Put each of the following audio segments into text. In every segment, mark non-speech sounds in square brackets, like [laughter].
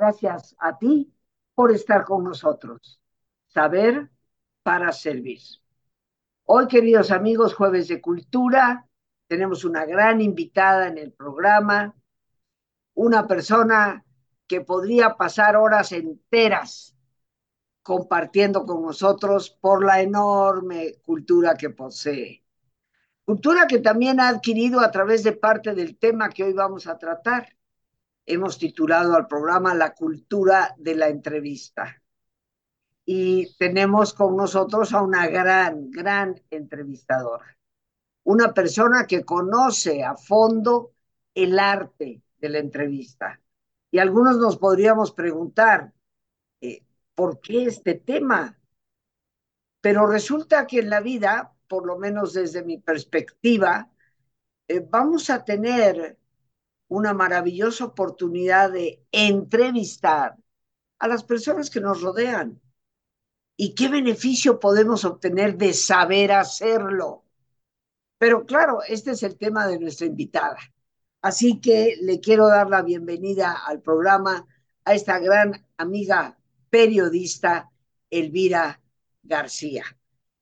Gracias a ti por estar con nosotros. Saber para servir. Hoy, queridos amigos, jueves de cultura, tenemos una gran invitada en el programa, una persona que podría pasar horas enteras compartiendo con nosotros por la enorme cultura que posee. Cultura que también ha adquirido a través de parte del tema que hoy vamos a tratar. Hemos titulado al programa La cultura de la entrevista. Y tenemos con nosotros a una gran, gran entrevistadora. Una persona que conoce a fondo el arte de la entrevista. Y algunos nos podríamos preguntar, eh, ¿por qué este tema? Pero resulta que en la vida, por lo menos desde mi perspectiva, eh, vamos a tener una maravillosa oportunidad de entrevistar a las personas que nos rodean. ¿Y qué beneficio podemos obtener de saber hacerlo? Pero claro, este es el tema de nuestra invitada. Así que le quiero dar la bienvenida al programa a esta gran amiga periodista, Elvira García.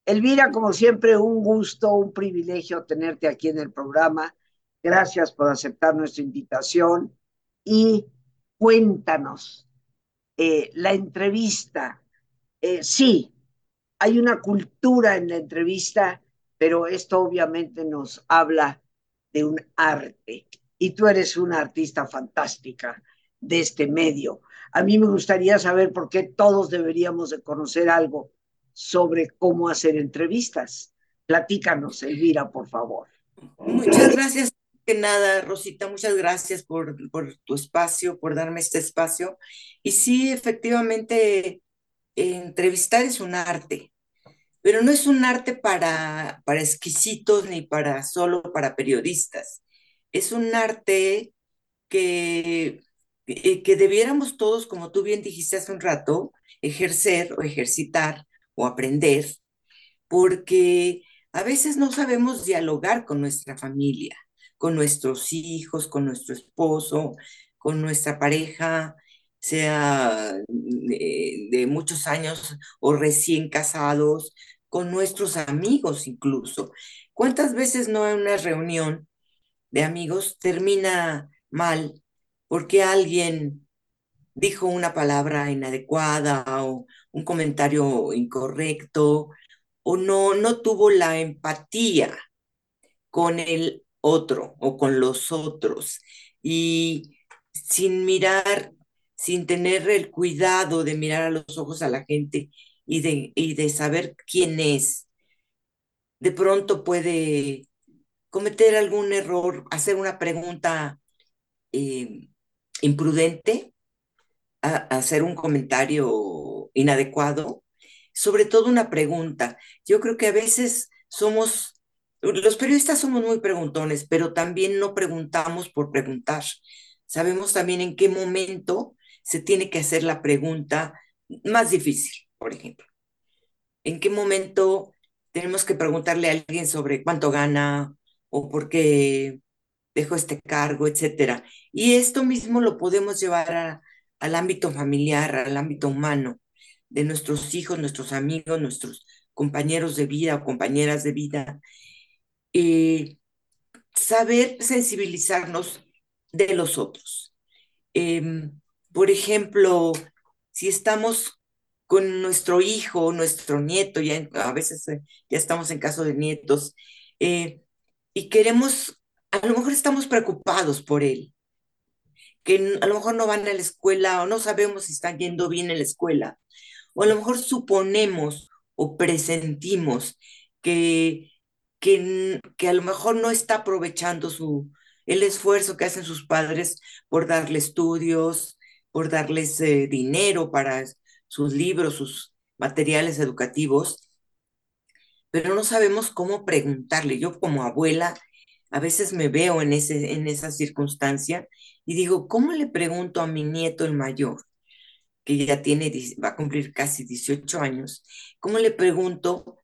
Elvira, como siempre, un gusto, un privilegio tenerte aquí en el programa. Gracias por aceptar nuestra invitación y cuéntanos eh, la entrevista. Eh, sí, hay una cultura en la entrevista, pero esto obviamente nos habla de un arte y tú eres una artista fantástica de este medio. A mí me gustaría saber por qué todos deberíamos de conocer algo sobre cómo hacer entrevistas. Platícanos, Elvira, por favor. Muchas gracias. Nada, Rosita, muchas gracias por, por tu espacio, por darme este espacio. Y sí, efectivamente, entrevistar es un arte, pero no es un arte para, para exquisitos ni para solo para periodistas es un arte que, eh, que debiéramos todos, como tú bien dijiste hace un rato, ejercer o ejercitar o aprender, porque a veces no sabemos dialogar con nuestra familia, con nuestros hijos, con nuestro esposo, con nuestra pareja, sea de, de, muchos años o recién casados, con nuestros amigos incluso. ¿Cuántas veces no en una reunión de amigos termina mal porque alguien dijo una palabra inadecuada o un comentario incorrecto o no, no tuvo la empatía con el otro o con los otros y sin mirar, sin tener el cuidado de mirar a los ojos a la gente y de, y de saber quién es, de pronto puede cometer algún error, hacer una pregunta eh, imprudente, hacer un comentario inadecuado, sobre todo una pregunta. Yo creo que a veces somos, los periodistas somos muy preguntones, pero también no preguntamos por preguntar. Sabemos también en qué momento se tiene que hacer la pregunta más difícil, por ejemplo. En qué momento tenemos que preguntarle a alguien sobre cuánto gana, o porque dejo este cargo, etcétera. Y esto mismo lo podemos llevar al ámbito familiar, al ámbito humano, de nuestros hijos, nuestros amigos, nuestros compañeros de vida o compañeras de vida. Eh, saber sensibilizarnos de los otros. Em, por ejemplo, si estamos con nuestro hijo, nuestro nieto, ya a veces eh, ya estamos en caso de nietos, eh, y queremos, a lo mejor estamos preocupados por él, que a lo mejor no van a la escuela o no sabemos si están yendo bien en la escuela, o a lo mejor suponemos o presentimos que, que, que a lo mejor no está aprovechando su, el esfuerzo que hacen sus padres por darle estudios, por darles eh, dinero para sus libros, sus materiales educativos, pero no sabemos cómo preguntarle. Yo como abuela a veces me veo en, ese, en esa circunstancia y digo, ¿cómo le pregunto a mi nieto el mayor, que ya tiene, va a cumplir casi 18 años, cómo le pregunto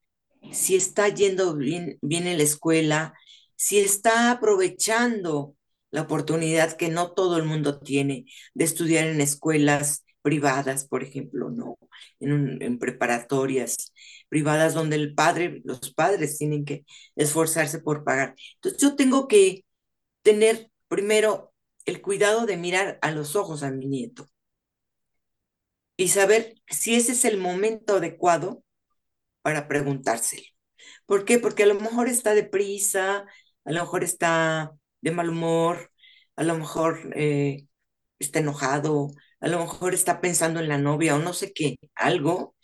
si está yendo bien, bien en la escuela, si está aprovechando la oportunidad que no todo el mundo tiene de estudiar en escuelas privadas, por ejemplo, ¿no? En, en, preparatorias privadas donde el padre, los padres tienen que esforzarse por pagar. Entonces yo tengo que tener primero el cuidado de mirar a los ojos a mi nieto y saber si ese es el momento adecuado para preguntárselo. ¿Por qué? Porque a lo mejor está deprisa, a lo mejor está de mal humor, a lo mejor eh, está enojado, a lo mejor está pensando en la novia o no sé qué, algo,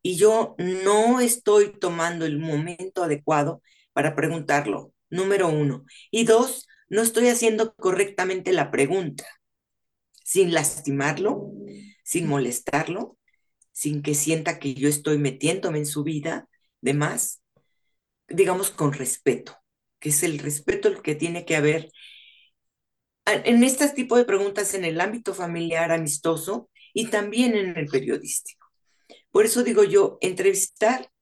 y yo no estoy tomando el momento adecuado para preguntarlo, número uno. Y dos, no estoy haciendo correctamente la pregunta, sin lastimarlo, sin molestarlo, sin que sienta que yo estoy metiéndome en su vida, de más, digamos con respeto, que es el respeto el que tiene que haber en este tipo de preguntas en el ámbito familiar, amistoso y también en el periodístico. Por eso digo yo, entrevistar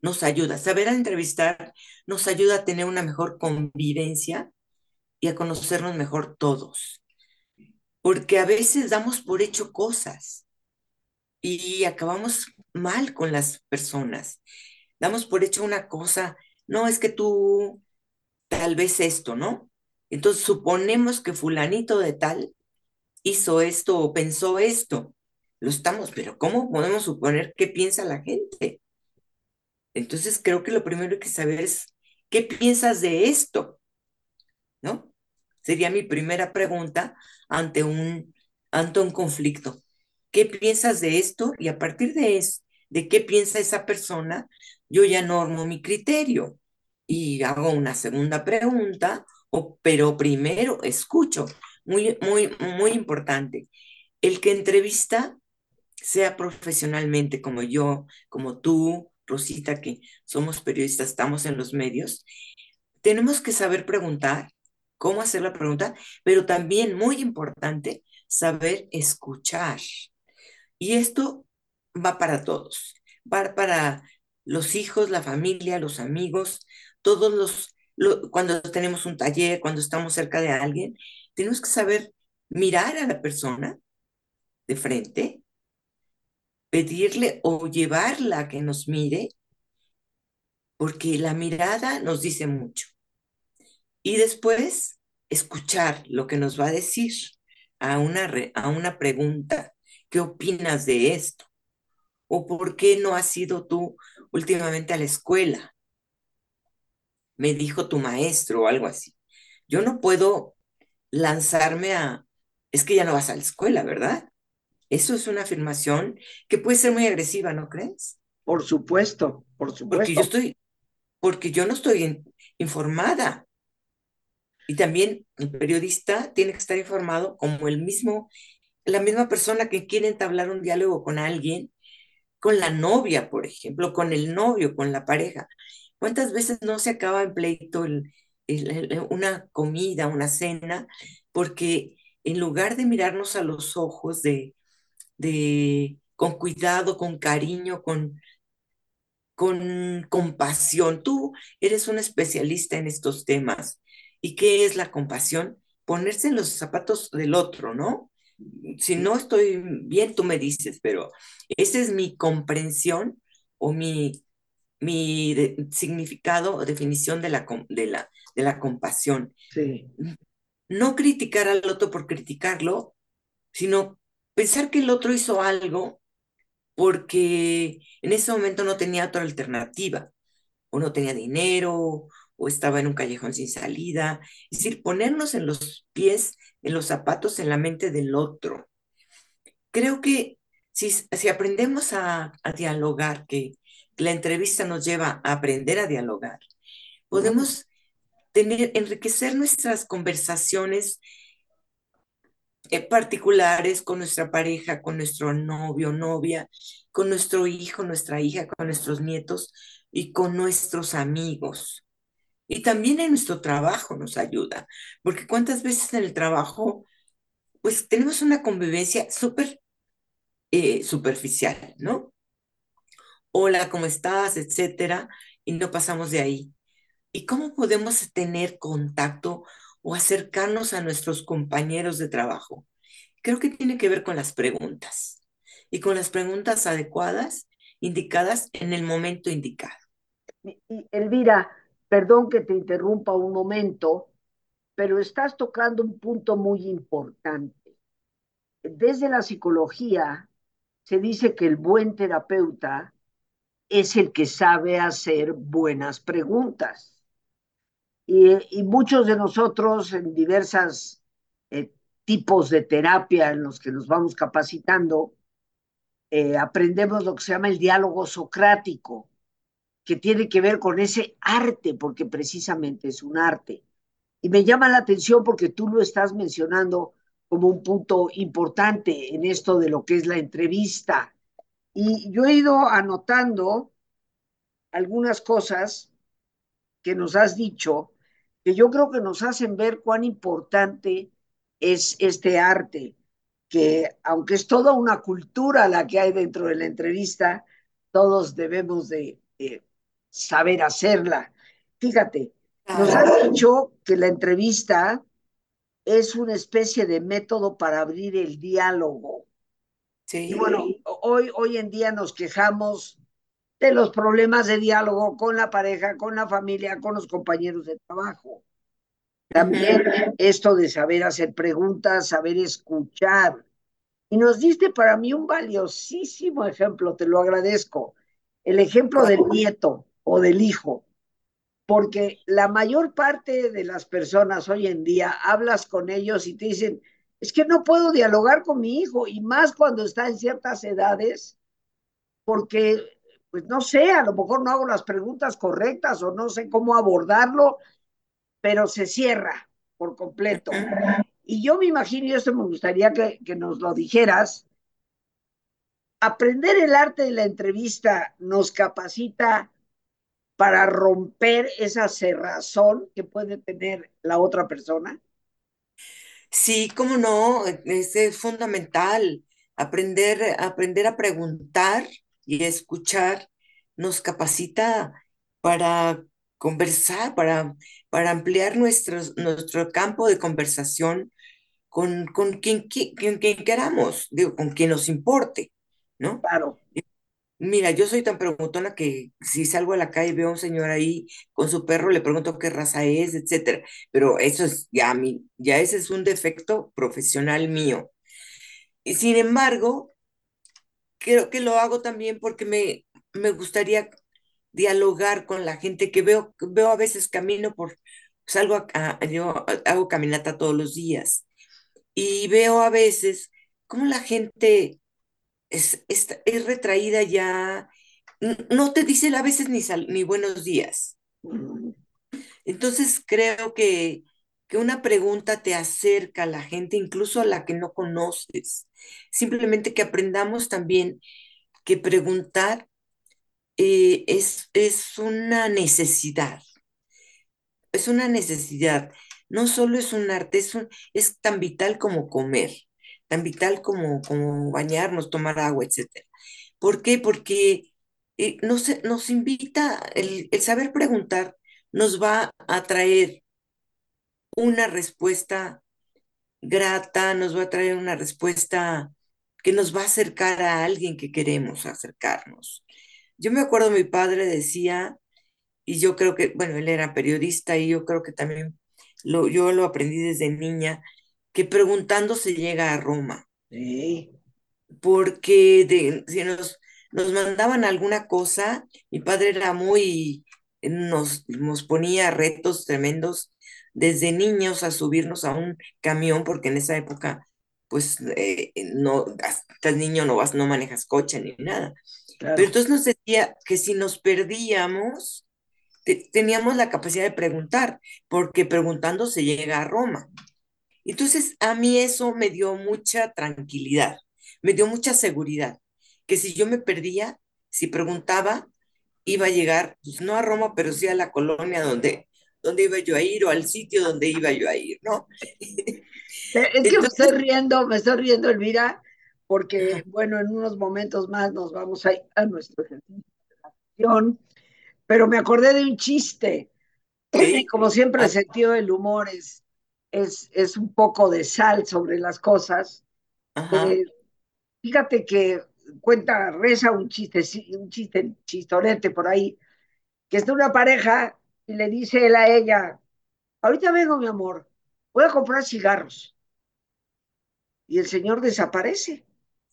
nos ayuda, saber entrevistar nos ayuda a tener una mejor convivencia y a conocernos mejor todos. Porque a veces damos por hecho cosas y acabamos mal con las personas. Damos por hecho una cosa, no es que tú tal vez esto, ¿no? Entonces suponemos que fulanito de tal hizo esto o pensó esto. Lo estamos, pero ¿cómo podemos suponer qué piensa la gente? Entonces creo que lo primero que saber es, ¿qué piensas de esto? ¿No? Sería mi primera pregunta ante un, ante un conflicto. ¿Qué piensas de esto? Y a partir de, eso, de qué piensa esa persona, yo ya normo mi criterio y hago una segunda pregunta, o, pero primero escucho. Muy, muy, muy importante. El que entrevista sea profesionalmente como yo, como tú, Rosita, que somos periodistas, estamos en los medios, tenemos que saber preguntar, cómo hacer la pregunta, pero también, muy importante, saber escuchar. Y esto va para todos, va para los hijos, la familia, los amigos, todos los, cuando tenemos un taller, cuando estamos cerca de alguien, tenemos que saber mirar a la persona de frente, pedirle o llevarla a que nos mire, porque la mirada nos dice mucho y después escuchar lo que nos va a decir a una, a una pregunta. ¿Qué opinas de esto? ¿O por qué no has ido tú últimamente a la escuela? Me dijo tu maestro o algo así. Yo no puedo lanzarme a, es que ya no vas a la escuela, ¿verdad? Eso es una afirmación que puede ser muy agresiva, ¿no crees? Por supuesto, por supuesto. Porque yo estoy, porque yo no estoy informada. Y también el periodista tiene que estar informado como el mismo, la misma persona que quiere entablar un diálogo con alguien, con la novia, por ejemplo, con el novio, con la pareja. ¿Cuántas veces no se acaba en pleito una comida, una cena? Porque en lugar de mirarnos a los ojos de, de con cuidado, con cariño, con, con compasión, tú eres un especialista en estos temas ¿Y qué es la compasión? Ponerse en los zapatos del otro, ¿no? Si no estoy bien, tú me dices, pero esa es mi comprensión o mi, mi significado o definición de la, de la, de la compasión. Sí. No criticar al otro por criticarlo, sino pensar que el otro hizo algo porque en ese momento no tenía otra alternativa, o no tenía dinero, o estaba en un callejón sin salida. Es decir, ponernos en los pies, en los zapatos, en la mente del otro. Creo que si, aprendemos a, dialogar, que la entrevista nos lleva a aprender a dialogar, podemos enriquecer nuestras conversaciones eh, particulares con nuestra pareja, con nuestro novio, novia, con nuestro hijo, nuestra hija, con nuestros nietos y con nuestros amigos. Y también en nuestro trabajo nos ayuda, porque cuántas veces en el trabajo, pues tenemos una convivencia súper eh, superficial, ¿no? Hola, ¿cómo estás? Etcétera, y no pasamos de ahí. ¿Y cómo podemos tener contacto o acercarnos a nuestros compañeros de trabajo? Creo que tiene que ver con las preguntas y con las preguntas adecuadas, indicadas en el momento indicado. Elvira, perdón que te interrumpa un momento, pero estás tocando un punto muy importante. Desde la psicología se dice que el buen terapeuta es el que sabe hacer buenas preguntas. Y, muchos de nosotros en diversas eh, tipos de terapia en los que nos vamos capacitando, eh, aprendemos lo que se llama el diálogo socrático, que tiene que ver con ese arte, porque precisamente es un arte. Y me llama la atención porque tú lo estás mencionando como un punto importante en esto de lo que es la entrevista. Y yo he ido anotando algunas cosas que nos has dicho que yo creo que nos hacen ver cuán importante es este arte, que aunque es toda una cultura la que hay dentro de la entrevista, todos debemos de eh, saber hacerla. Fíjate, nos has dicho que la entrevista es una especie de método para abrir el diálogo. Sí. Y bueno, hoy, hoy en día nos quejamos de los problemas de diálogo con la pareja, con la familia, con los compañeros de trabajo. También esto de saber hacer preguntas, saber escuchar. Y nos diste para mí un valiosísimo ejemplo, te lo agradezco. El ejemplo del nieto o del hijo. Porque la mayor parte de las personas hoy en día hablas con ellos y te dicen, es que no puedo dialogar con mi hijo, y más cuando está en ciertas edades, porque, pues no sé, a lo mejor no hago las preguntas correctas o no sé cómo abordarlo, pero se cierra por completo. Y yo me imagino, y esto me gustaría que, que nos lo dijeras, aprender el arte de la entrevista nos capacita para romper esa cerrazón que puede tener la otra persona? Sí, cómo no, es, es fundamental. Aprender, aprender a preguntar y escuchar nos capacita para conversar, para, para ampliar nuestro campo de conversación con, con, quien, quien, quien queramos, digo, con quien nos importe, ¿no? Claro. Mira, yo soy tan preguntona que si salgo a la calle y veo a un señor ahí con su perro, le pregunto qué raza es, etcétera. Pero eso es ya mi, ya ese es un defecto profesional mío. Y sin embargo, creo que lo hago también porque me, me gustaría dialogar con la gente que veo, veo a veces camino por, salgo a, yo hago caminata todos los días y veo a veces cómo la gente es, es, es retraída ya, no te dice a veces ni, ni buenos días. Entonces creo que, que una pregunta te acerca a la gente, incluso a la que no conoces. Simplemente que aprendamos también que preguntar eh, es, es una necesidad. Es una necesidad. No solo es un arte, es, es tan vital como comer, tan vital como, como bañarnos, tomar agua, etc. ¿Por qué? Porque eh, nos, nos invita, el, el saber preguntar nos va a traer una respuesta grata, nos va a traer una respuesta que nos va a acercar a alguien que queremos acercarnos. Yo me acuerdo, mi padre decía, y yo creo que, bueno, él era periodista y yo creo que también lo, yo lo aprendí desde niña, que preguntando se llega a Roma. Sí. Porque de, si nos, nos mandaban alguna cosa, mi padre era muy, nos, nos ponía retos tremendos desde niños a subirnos a un camión, porque en esa época, pues, eh, no, estás niño, no vas, no manejas coche ni nada. Pero entonces nos decía que si nos perdíamos, teníamos la capacidad de preguntar, porque preguntando se llega a Roma. Entonces a mí eso me dio mucha tranquilidad, me dio mucha seguridad, que si yo me perdía, si preguntaba, iba a llegar, pues no a Roma, pero sí a la colonia donde, donde iba yo a ir o al sitio donde iba yo a ir, ¿no? [laughs] Es que me estoy riendo, me estoy riendo, Elvira, porque, bueno, en unos momentos más nos vamos a ir a nuestro ejercicio pero me acordé de un chiste. ¿Sí? [clears throat] Como siempre, el sentido del humor es, es, es un poco de sal sobre las cosas. Eh, fíjate que cuenta, reza un chiste, un chiste, chistorete por ahí, que está una pareja y le dice él a ella, ahorita vengo, mi amor, voy a comprar cigarros. Y el señor desaparece.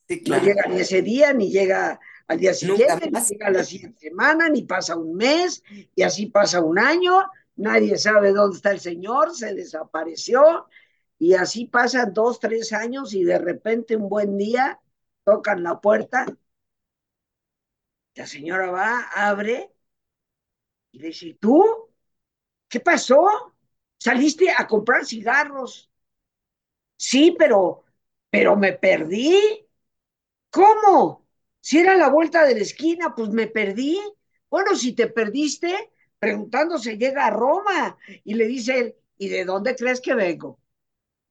sí, No llega ni ese día, ni llega al día siguiente, ni llega la siguiente semana, ni pasa un mes, y así pasa un año, nadie sabe dónde está el señor, se desapareció, y así pasan dos, tres años, y de repente un buen día tocan la puerta, la señora va, abre, y dice, ¿y tú? ¿Qué pasó? ¿Saliste a comprar cigarros? Sí, pero, pero me perdí. ¿Cómo? Si era la vuelta de la esquina, pues me perdí. Bueno, si te perdiste, preguntándose, llega a Roma y le dice él, ¿y de dónde crees que vengo?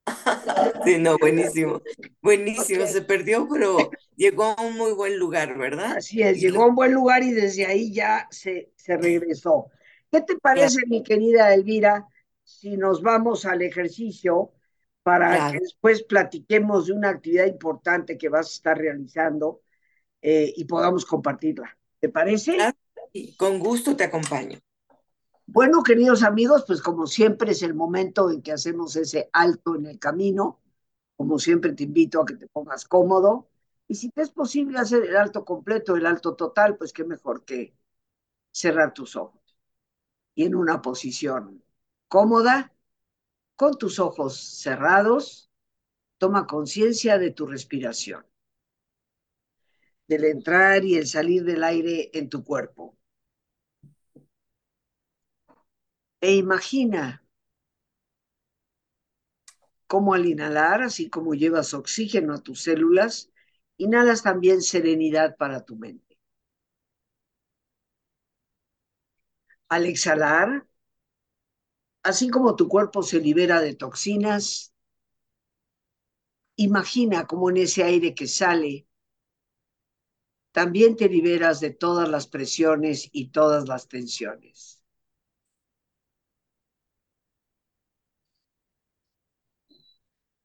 [laughs] Sí, no, buenísimo. Buenísimo. Se perdió, pero llegó a un muy buen lugar, ¿verdad? así es, llegó a un buen lugar y desde ahí ya se, se regresó. ¿Qué te claro, parece, mi querida Elvira, si nos vamos al ejercicio para que después platiquemos de una actividad importante que vas a estar realizando eh, y podamos compartirla? ¿Te parece? claro. Con gusto te acompaño. Bueno, queridos amigos, pues como siempre es el momento en que hacemos ese alto en el camino. Como siempre te invito a que te pongas cómodo. Y si te es posible hacer el alto completo, el alto total, pues qué mejor que cerrar tus ojos. Y en una posición cómoda, con tus ojos cerrados, toma conciencia de tu respiración, del entrar y el salir del aire en tu cuerpo. E imagina cómo al inhalar, así como llevas oxígeno a tus células, inhalas también serenidad para tu mente. Al exhalar, así como tu cuerpo se libera de toxinas, imagina cómo en ese aire que sale, también te liberas de todas las presiones y todas las tensiones.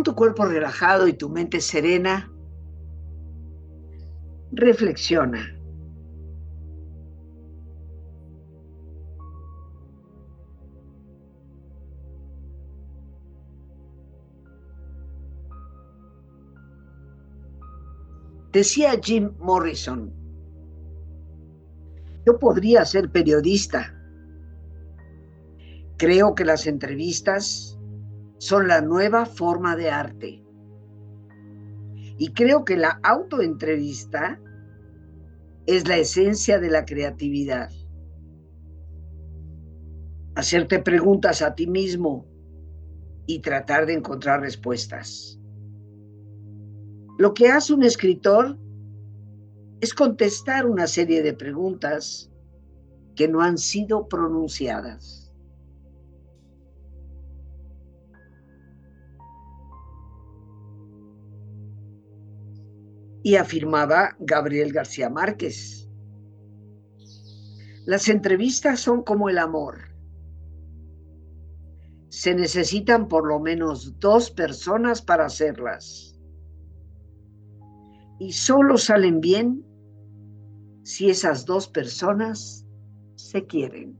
Con tu cuerpo relajado y tu mente serena, reflexiona. Decía Jim Morrison, yo podría ser periodista. Creo que las entrevistas son la nueva forma de arte. Y creo que la autoentrevista es la esencia de la creatividad. Hacerte preguntas a ti mismo y tratar de encontrar respuestas. Lo que hace un escritor es contestar una serie de preguntas que no han sido pronunciadas. Y afirmaba Gabriel García Márquez. Las entrevistas son como el amor. Se necesitan por lo menos dos personas para hacerlas. Y solo salen bien si esas dos personas se quieren.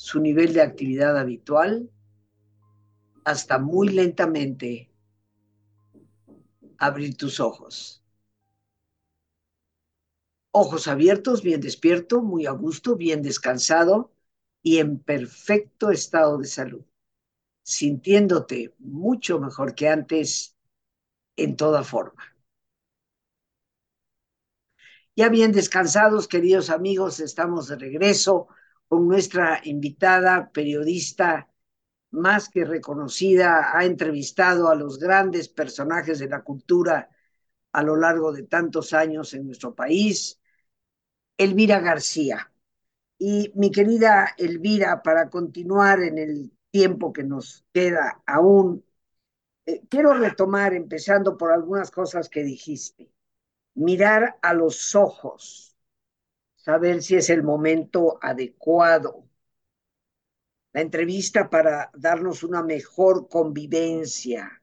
su nivel de actividad habitual hasta muy lentamente abrir tus ojos. Ojos abiertos, bien despierto, muy a gusto, bien descansado y en perfecto estado de salud, sintiéndote mucho mejor que antes en toda forma. Ya bien descansados, queridos amigos, estamos de regreso con nuestra invitada periodista más que reconocida, ha entrevistado a los grandes personajes de la cultura a lo largo de tantos años en nuestro país, Elvira García. Y mi querida Elvira, para continuar en el tiempo que nos queda aún, eh, quiero retomar, empezando por algunas cosas que dijiste. Mirar a los ojos, saber si es el momento adecuado, la entrevista para darnos una mejor convivencia.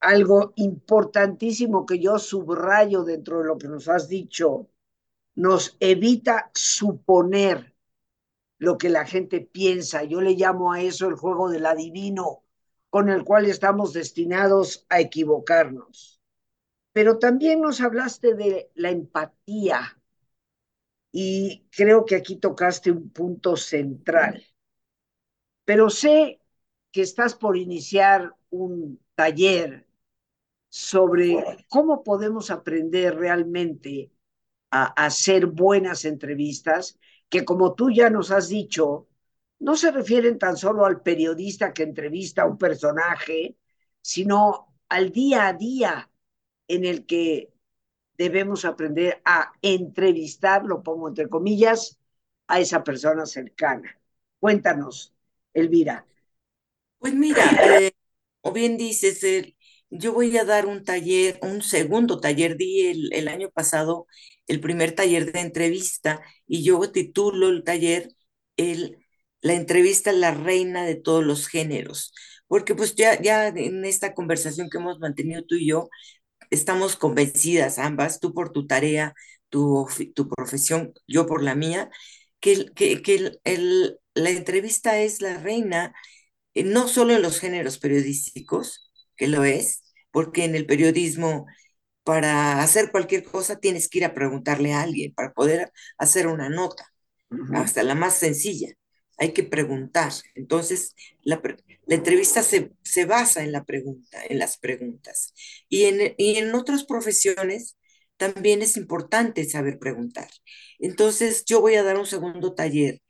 Algo importantísimo que yo subrayo dentro de lo que nos has dicho, nos evita suponer lo que la gente piensa. Yo le llamo a eso el juego del adivino, con el cual estamos destinados a equivocarnos. Pero también nos hablaste de la empatía, y creo que aquí tocaste un punto central. Pero sé que estás por iniciar un taller sobre cómo podemos aprender realmente a hacer buenas entrevistas, que como tú ya nos has dicho, no se refieren tan solo al periodista que entrevista a un personaje, sino al día a día en el que debemos aprender a entrevistar, lo pongo entre comillas, a esa persona cercana. Cuéntanos, Elvira. Pues mira, eh, o bien dices, eh, yo voy a dar un taller, un segundo taller, di el, año pasado el primer taller de entrevista y yo titulo el taller el, La entrevista la reina de todos los géneros, porque pues ya, ya en esta conversación que hemos mantenido tú y yo, estamos convencidas ambas, tú por tu tarea, tu, tu profesión, yo por la mía, que, que, que el, la entrevista es la reina, eh, no solo en los géneros periodísticos, que lo es, porque en el periodismo, para hacer cualquier cosa, tienes que ir a preguntarle a alguien para poder hacer una nota, uh -huh. hasta la más sencilla. Hay que preguntar. Entonces, la, entrevista se, se, basa en la pregunta, en las preguntas. Y en, y en otras profesiones también es importante saber preguntar. Entonces, yo voy a dar un segundo taller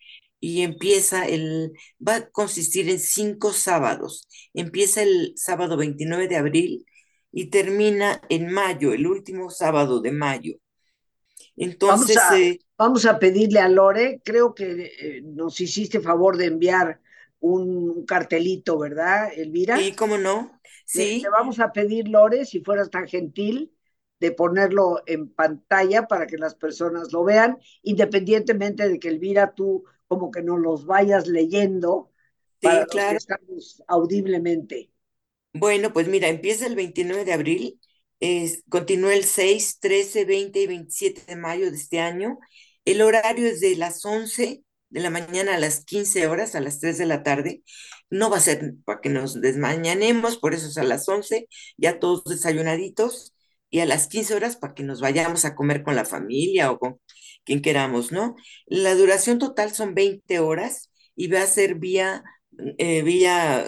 y empieza el, va a consistir en cinco sábados. Empieza el sábado 29 de abril y termina en mayo, el último sábado de mayo. Entonces, vamos a, eh, vamos a pedirle a Lore, creo que eh, nos hiciste favor de enviar un cartelito, ¿verdad, Elvira? Sí, cómo no. Sí. Le, le, vamos a pedir, Lore, si fueras tan gentil, de ponerlo en pantalla para que las personas lo vean, independientemente de que Elvira tú como que nos los vayas leyendo sí, para claro. los que estamos audiblemente. Bueno, pues mira, empieza el 29 de abril, eh, continúa el 6, 13, 20 y 27 de mayo de este año. El horario es de las 11 de la mañana a las 15 horas, a las 3 de la tarde. No va a ser para que nos desmañanemos, por eso es a las 11, ya todos desayunaditos, y a las 15 horas para que nos vayamos a comer con la familia o con quien queramos, ¿no? La duración total son 20 horas y va a ser vía, eh, vía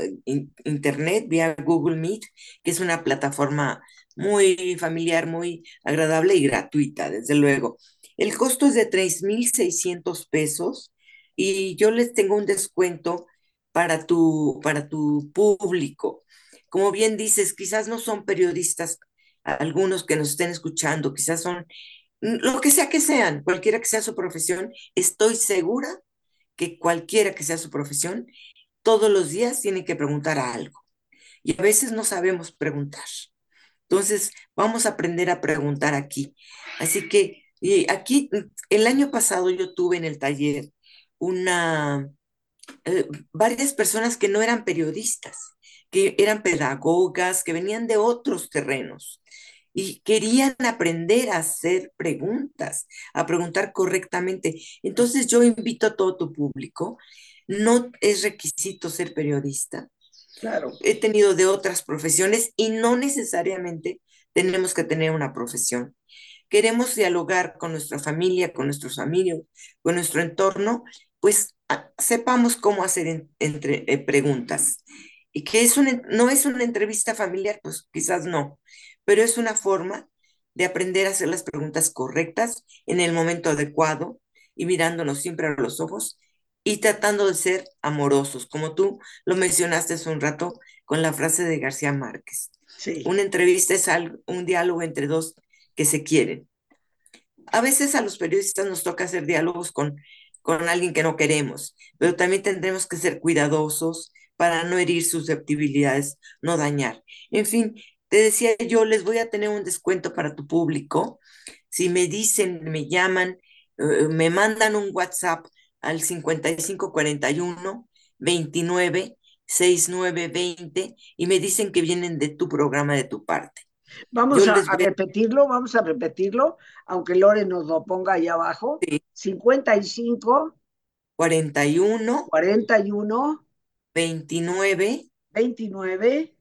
internet, vía Google Meet, que es una plataforma muy familiar, muy agradable y gratuita, desde luego. El costo es de 3.600 pesos y yo les tengo un descuento para tu, para tu público. Como bien dices, quizás no son periodistas algunos que nos estén escuchando, quizás son lo que sea que sean, cualquiera que sea su profesión, estoy segura que cualquiera que sea su profesión, todos los días tiene que preguntar a algo. Y a veces no sabemos preguntar. Entonces, vamos a aprender a preguntar aquí. Así que y aquí, el año pasado yo tuve en el taller una, eh, varias personas que no eran periodistas, que eran pedagogas, que venían de otros terrenos y querían aprender a hacer preguntas, a preguntar correctamente. Entonces yo invito a todo tu público, no es requisito ser periodista, Claro. He tenido de otras profesiones y no necesariamente tenemos que tener una profesión. Queremos dialogar con nuestra familia, con nuestros amigos, con nuestro entorno, pues a, sepamos cómo hacer en, entre, eh, preguntas. Y que es una, no es una entrevista familiar, pues quizás no, pero es una forma de aprender a hacer las preguntas correctas en el momento adecuado y mirándonos siempre a los ojos y tratando de ser amorosos, como tú lo mencionaste hace un rato con la frase de García Márquez. Sí. Una entrevista es algo, un diálogo entre dos que se quieren. A veces a los periodistas nos toca hacer diálogos con, con alguien que no queremos, pero también tendremos que ser cuidadosos para no herir susceptibilidades, no dañar. En fin, te decía yo, les voy a tener un descuento para tu público. Si me dicen, me llaman, uh, me mandan un WhatsApp al 5541 29 6920 y me dicen que vienen de tu programa, de tu parte. Vamos a, a, repetirlo, vamos a repetirlo, aunque Lore nos lo ponga ahí abajo. Sí. 55 41 41 29 29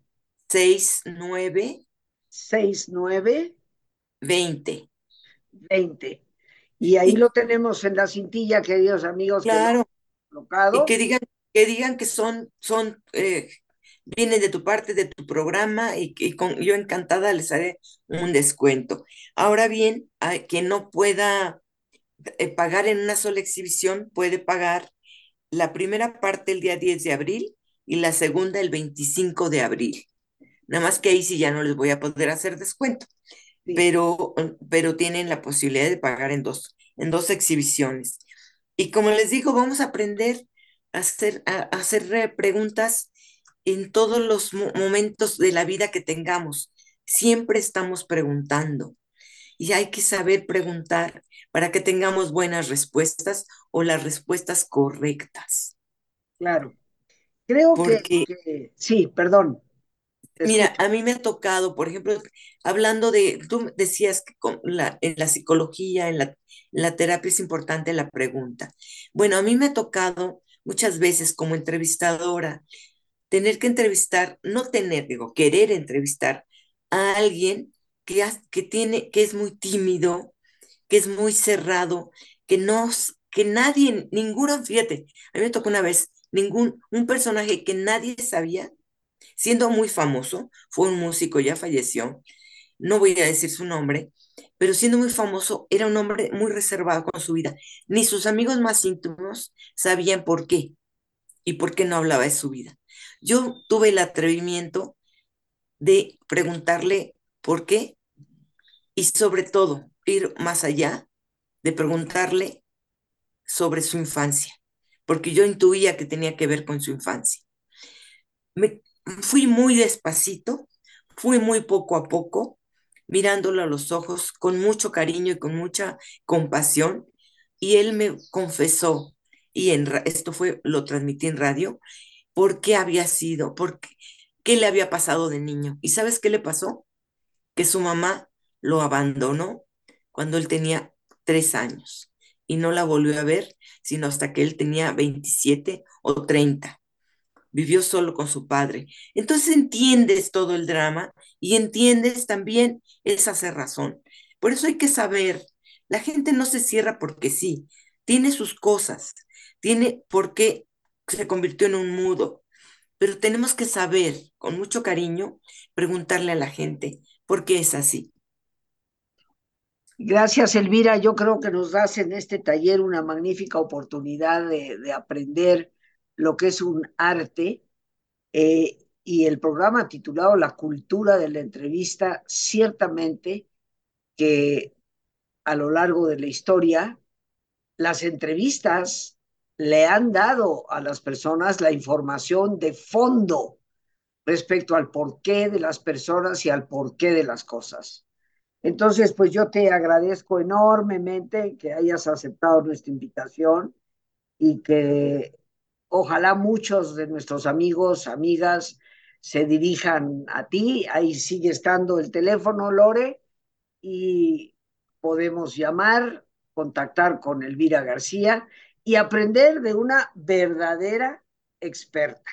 69 69 20 20 y ahí y, lo tenemos en la cintilla, queridos amigos. Claro. Que y que digan, que digan que son, son, eh, vienen de tu parte, de tu programa, y, y con, yo encantada les haré un descuento. Ahora bien, a quien no pueda eh, pagar en una sola exhibición, puede pagar la primera parte el día 10 de abril y la segunda el 25 de abril. Nada más que ahí sí ya no les voy a poder hacer descuento sí. pero, pero tienen la posibilidad de pagar en dos, en dos exhibiciones. Y como les digo, vamos a aprender a hacer, a hacer preguntas en todos los momentos de la vida que tengamos. Siempre estamos preguntando y hay que saber preguntar para que tengamos buenas respuestas o las respuestas correctas. Claro. Creo Porque, que, que, sí, perdón. Mira, a mí me ha tocado, por ejemplo, hablando de, tú decías que con la, en la psicología, en la, en la terapia es importante la pregunta. Bueno, a mí me ha tocado muchas veces como entrevistadora tener que entrevistar, no tener, digo, querer entrevistar a alguien que, que tiene, que es muy tímido, que es muy cerrado, que no, que nadie, ninguno, fíjate, a mí me tocó una vez, ningún, un personaje que nadie sabía siendo muy famoso, fue un músico, ya falleció, no voy a decir su nombre, pero siendo muy famoso, era un hombre muy reservado con su vida. Ni sus amigos más íntimos sabían por qué y por qué no hablaba de su vida. Yo tuve el atrevimiento de preguntarle por qué y sobre todo ir más allá de preguntarle sobre su infancia, porque yo intuía que tenía que ver con su infancia. Me, fui muy despacito, fui muy poco a poco, mirándolo a los ojos con mucho cariño y con mucha compasión, y él me confesó, y en, esto fue, lo transmití en radio, por qué había sido, por qué, qué le había pasado de niño. ¿Y sabes qué le pasó? Que su mamá lo abandonó cuando él tenía tres años y no la volvió a ver sino hasta que él tenía 27 o 30 vivió solo con su padre. Entonces entiendes todo el drama y entiendes también esa razón. Por eso hay que saber, la gente no se cierra porque sí, tiene sus cosas, tiene por qué se convirtió en un mudo, pero tenemos que saber, con mucho cariño, preguntarle a la gente por qué es así. Gracias, Elvira. Yo creo que nos das en este taller una magnífica oportunidad de, de aprender lo que es un arte eh, y el programa titulado La cultura de la entrevista, ciertamente que a lo largo de la historia, las entrevistas le han dado a las personas la información de fondo respecto al porqué de las personas y al porqué de las cosas. Entonces, pues yo te agradezco enormemente que hayas aceptado nuestra invitación y que Ojalá muchos de nuestros amigos, amigas, se dirijan a ti. Ahí sigue estando el teléfono, Lore, y podemos llamar, contactar con Elvira García y aprender de una verdadera experta.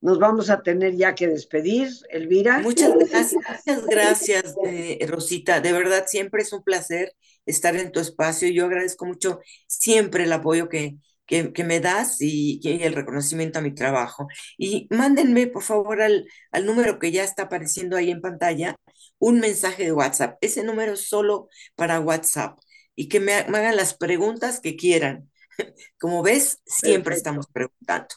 Nos vamos a tener ya que despedir, Elvira. Muchas gracias, muchas gracias, eh, Rosita. De verdad, siempre es un placer estar en tu espacio. Yo agradezco mucho siempre el apoyo que, que, que me das y, y, el reconocimiento a mi trabajo. Y mándenme, por favor, al, al número que ya está apareciendo ahí en pantalla, un mensaje de WhatsApp. Ese número es solo para WhatsApp y que me, me hagan las preguntas que quieran. [laughs] Como ves, siempre Perfecto. estamos preguntando.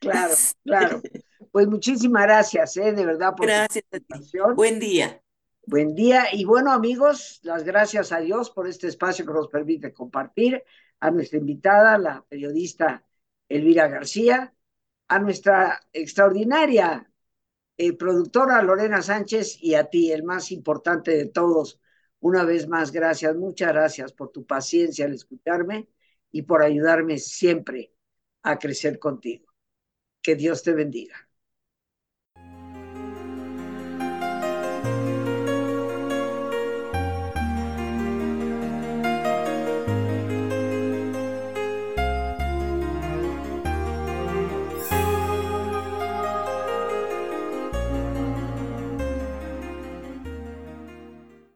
Claro, [laughs] claro. Pues muchísimas gracias, ¿eh? de verdad. Por gracias a ti. Buen día. Buen día. Y bueno, amigos, las gracias a Dios por este espacio que nos permite compartir, a nuestra invitada, la periodista Elvira García, a nuestra extraordinaria eh, productora Lorena Sánchez y a ti, el más importante de todos. Una vez más, gracias, muchas gracias por tu paciencia al escucharme y por ayudarme siempre a crecer contigo. Que Dios te bendiga.